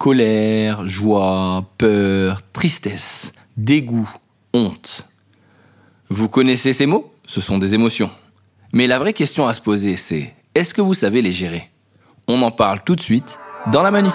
colère, joie, peur, tristesse, dégoût, honte. Vous connaissez ces mots? Ce sont des émotions. Mais la vraie question à se poser, c'est est-ce que vous savez les gérer? On en parle tout de suite dans la manu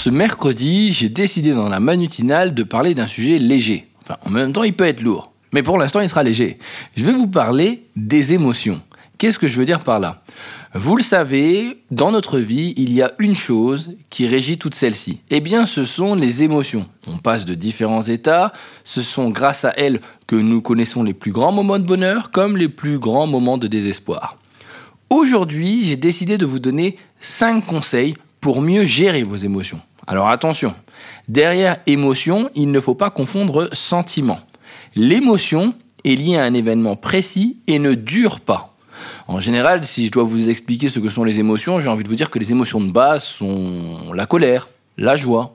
ce mercredi, j'ai décidé dans la manutinale de parler d'un sujet léger. Enfin, en même temps, il peut être lourd. Mais pour l'instant, il sera léger. Je vais vous parler des émotions. Qu'est-ce que je veux dire par là? Vous le savez, dans notre vie, il y a une chose qui régit toutes celles-ci. Eh bien, ce sont les émotions. On passe de différents états. Ce sont grâce à elles que nous connaissons les plus grands moments de bonheur comme les plus grands moments de désespoir. Aujourd'hui, j'ai décidé de vous donner 5 conseils pour mieux gérer vos émotions. Alors attention, derrière émotion, il ne faut pas confondre sentiment. L'émotion est liée à un événement précis et ne dure pas. En général, si je dois vous expliquer ce que sont les émotions, j'ai envie de vous dire que les émotions de base sont la colère, la joie,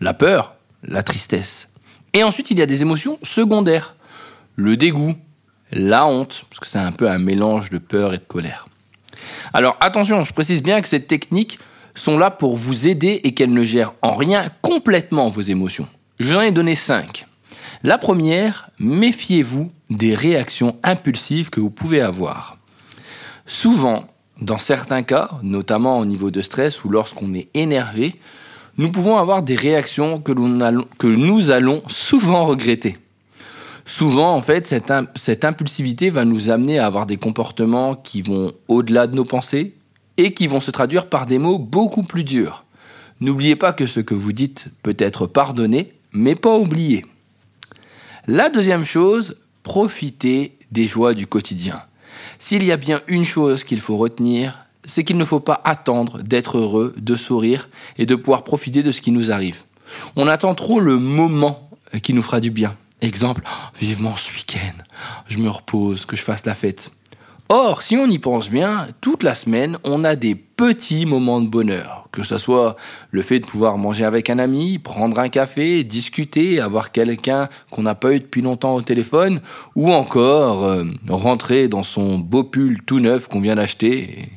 la peur, la tristesse. Et ensuite, il y a des émotions secondaires. Le dégoût, la honte, parce que c'est un peu un mélange de peur et de colère. Alors attention, je précise bien que cette technique sont là pour vous aider et qu'elles ne gèrent en rien complètement vos émotions. J'en ai donné 5. La première, méfiez-vous des réactions impulsives que vous pouvez avoir. Souvent, dans certains cas, notamment au niveau de stress ou lorsqu'on est énervé, nous pouvons avoir des réactions que, nous allons souvent regretter. Souvent, en fait, cette, cette impulsivité va nous amener à avoir des comportements qui vont au-delà de nos pensées, et qui vont se traduire par des mots beaucoup plus durs. N'oubliez pas que ce que vous dites peut être pardonné, mais pas oublié. La deuxième chose, profitez des joies du quotidien. S'il y a bien une chose qu'il faut retenir, c'est qu'il ne faut pas attendre d'être heureux, de sourire et de pouvoir profiter de ce qui nous arrive. On attend trop le moment qui nous fera du bien. Exemple, vivement ce week-end, je me repose, que je fasse la fête. Or, si on y pense bien, toute la semaine, on a des petits moments de bonheur. Que ce soit le fait de pouvoir manger avec un ami, prendre un café, discuter, avoir quelqu'un qu'on n'a pas eu depuis longtemps au téléphone, ou encore euh, rentrer dans son beau pull tout neuf qu'on vient d'acheter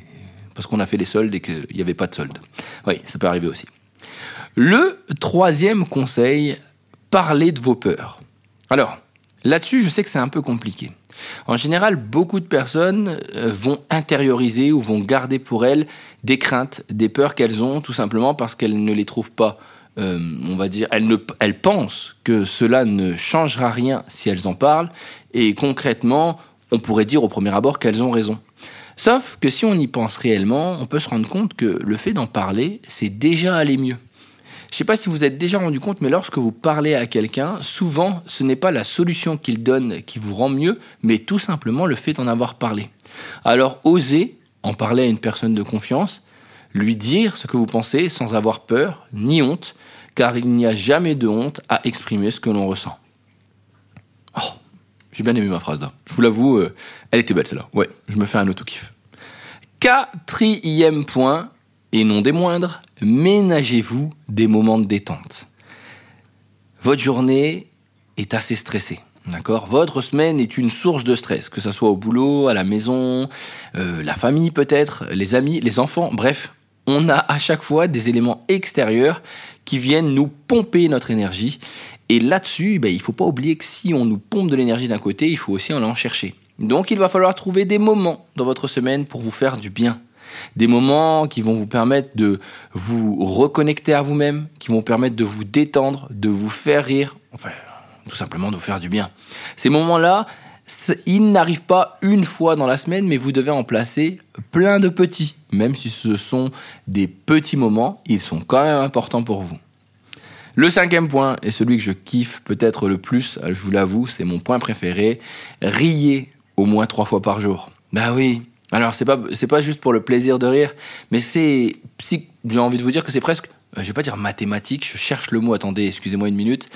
parce qu'on a fait les soldes et qu'il n'y avait pas de solde. Oui, ça peut arriver aussi. Le troisième conseil, parlez de vos peurs. Alors, là-dessus, je sais que c'est un peu compliqué. En général, beaucoup de personnes euh, vont intérioriser ou vont garder pour elles des craintes, des peurs qu'elles ont, tout simplement parce qu'elles ne les trouvent pas, euh, on va dire, elles, elles pensent que cela ne changera rien si elles en parlent, et concrètement, on pourrait dire au premier abord qu'elles ont raison. Sauf que si on y pense réellement, on peut se rendre compte que le fait d'en parler, c'est déjà aller mieux. Je ne sais pas si vous êtes déjà rendu compte, mais lorsque vous parlez à quelqu'un, souvent, ce n'est pas la solution qu'il donne qui vous rend mieux, mais tout simplement le fait d'en avoir parlé. Alors, osez en parler à une personne de confiance, lui dire ce que vous pensez sans avoir peur ni honte, car il n'y a jamais de honte à exprimer ce que l'on ressent. Oh, j'ai bien aimé ma phrase là. Je vous l'avoue, euh, elle était belle celle-là. Ouais, je me fais un auto-kiff. Quatrième point, et non des moindres, ménagez-vous des moments de détente. Votre journée est assez stressée. D'accord? Votre semaine est une source de stress, que ce soit au boulot, à la maison, euh, la famille peut-être, les amis, les enfants, bref, on a à chaque fois des éléments extérieurs qui viennent nous pomper notre énergie. Et là-dessus, ben, il ne faut pas oublier que si on nous pompe de l'énergie d'un côté, il faut aussi en en chercher. Donc il va falloir trouver des moments dans votre semaine pour vous faire du bien. Des moments qui vont vous permettre de vous reconnecter à vous-même, qui vont permettre de vous détendre, de vous faire rire, enfin, tout simplement de vous faire du bien. Ces moments-là, ils n'arrivent pas une fois dans la semaine, mais vous devez en placer plein de petits. Même si ce sont des petits moments, ils sont quand même importants pour vous. Le cinquième point, et celui que je kiffe peut-être le plus, je vous l'avoue, c'est mon point préféré, riez au moins trois fois par jour. Ben oui, alors, c'est pas, c'est pas juste pour le plaisir de rire, mais c'est, j'ai envie de vous dire que c'est presque, euh, je vais pas dire mathématique, je cherche le mot, attendez, excusez-moi une minute.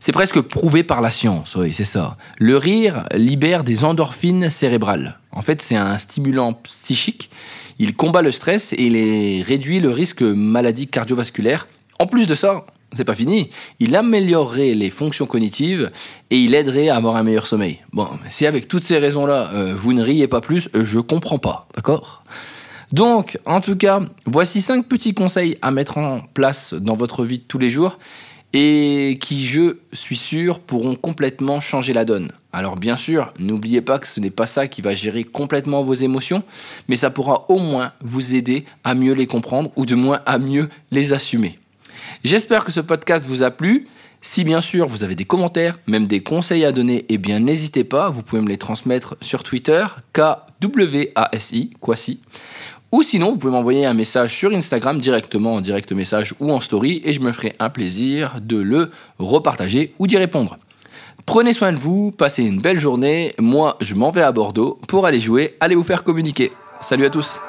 C'est presque prouvé par la science, oui, c'est ça. Le rire libère des endorphines cérébrales. En fait, c'est un stimulant psychique. Il combat le stress et il réduit le risque maladie cardiovasculaire. En plus de ça, c'est pas fini. Il améliorerait les fonctions cognitives et il aiderait à avoir un meilleur sommeil. Bon, si avec toutes ces raisons-là, euh, vous ne riez pas plus, euh, je comprends pas, d'accord? Donc, en tout cas, voici cinq petits conseils à mettre en place dans votre vie de tous les jours et qui, je suis sûr, pourront complètement changer la donne. Alors bien sûr, n'oubliez pas que ce n'est pas ça qui va gérer complètement vos émotions, mais ça pourra au moins vous aider à mieux les comprendre ou de moins à mieux les assumer. J'espère que ce podcast vous a plu. Si bien sûr vous avez des commentaires, même des conseils à donner, eh bien n'hésitez pas, vous pouvez me les transmettre sur Twitter, K-W-A-S-I, Kwasi. Ou sinon, vous pouvez m'envoyer un message sur Instagram directement en direct message ou en story et je me ferai un plaisir de le repartager ou d'y répondre. Prenez soin de vous, passez une belle journée. Moi, je m'en vais à Bordeaux pour aller jouer, aller vous faire communiquer. Salut à tous